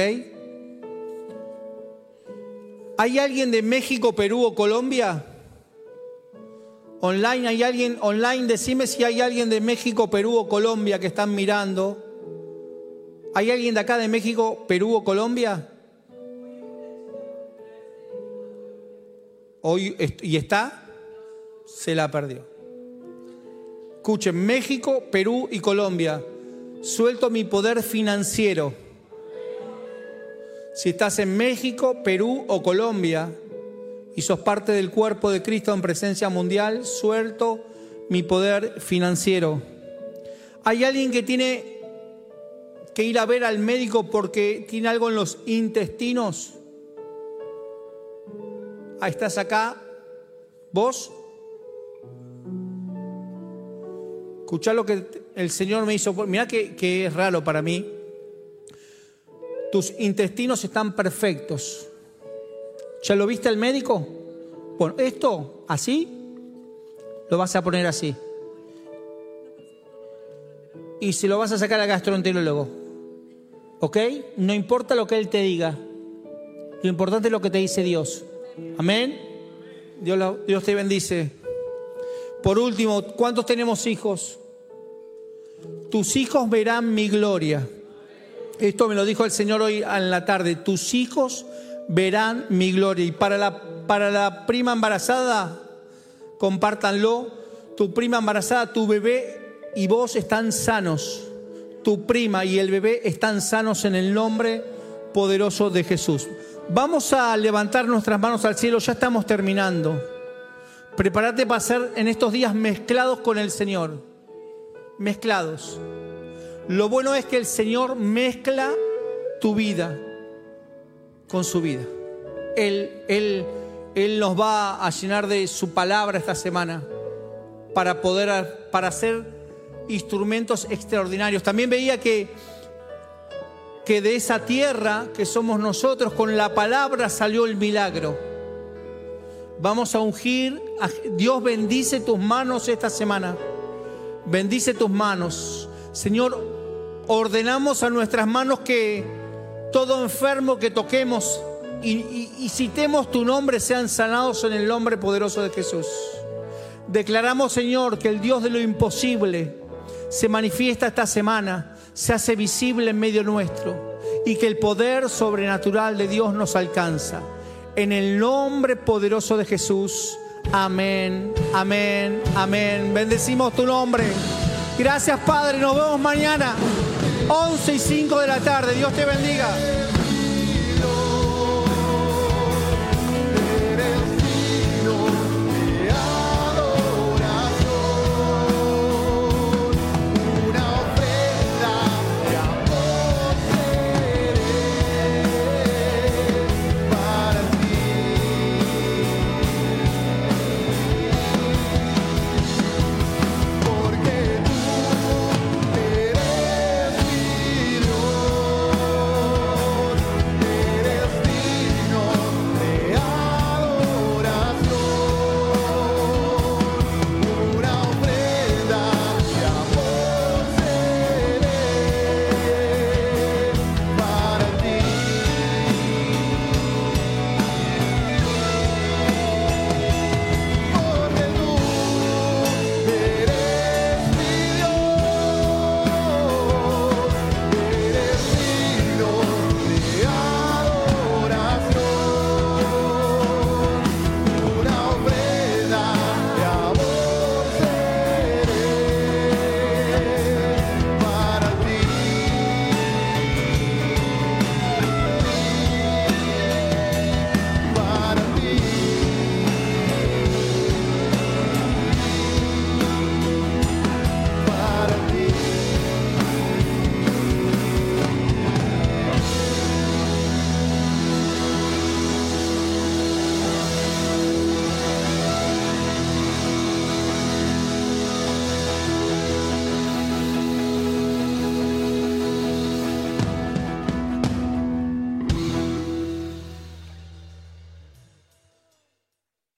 ¿Hay alguien de México, Perú o Colombia? Online, ¿hay alguien online? Decime si hay alguien de México, Perú o Colombia que están mirando. ¿Hay alguien de acá de México, Perú o Colombia? Hoy y está, se la perdió. Escuchen, México, Perú y Colombia. Suelto mi poder financiero. Si estás en México, Perú o Colombia, y sos parte del cuerpo de Cristo en presencia mundial, suelto mi poder financiero. Hay alguien que tiene que ir a ver al médico porque tiene algo en los intestinos. Ahí estás acá, vos. Escuchá lo que el Señor me hizo. Mirá que, que es raro para mí. Tus intestinos están perfectos ¿Ya lo viste el médico? Bueno, esto así, lo vas a poner así. Y se lo vas a sacar al gastroenterólogo. ¿Ok? No importa lo que él te diga. Lo importante es lo que te dice Dios. Amén. Dios, Dios te bendice. Por último, ¿cuántos tenemos hijos? Tus hijos verán mi gloria. Esto me lo dijo el Señor hoy en la tarde. Tus hijos verán mi gloria. Y para la, para la prima embarazada, compártanlo, tu prima embarazada, tu bebé y vos están sanos. Tu prima y el bebé están sanos en el nombre poderoso de Jesús. Vamos a levantar nuestras manos al cielo, ya estamos terminando. Prepárate para ser en estos días mezclados con el Señor. Mezclados. Lo bueno es que el Señor mezcla tu vida con su vida. Él, él, él nos va a llenar de su palabra esta semana para poder, para hacer instrumentos extraordinarios. También veía que, que de esa tierra que somos nosotros, con la palabra salió el milagro. Vamos a ungir, Dios bendice tus manos esta semana. Bendice tus manos. Señor, ordenamos a nuestras manos que todo enfermo que toquemos y, citemos tu nombre sean sanados en el nombre poderoso de Jesús. Declaramos, Señor, que el Dios de lo imposible se manifiesta esta semana, se hace visible en medio nuestro y que el poder sobrenatural de Dios nos alcanza. En el nombre poderoso de Jesús. Amén, amén, amén. Bendecimos tu nombre. Gracias Padre, nos vemos mañana, 11 y 5 de la tarde. Dios te bendiga.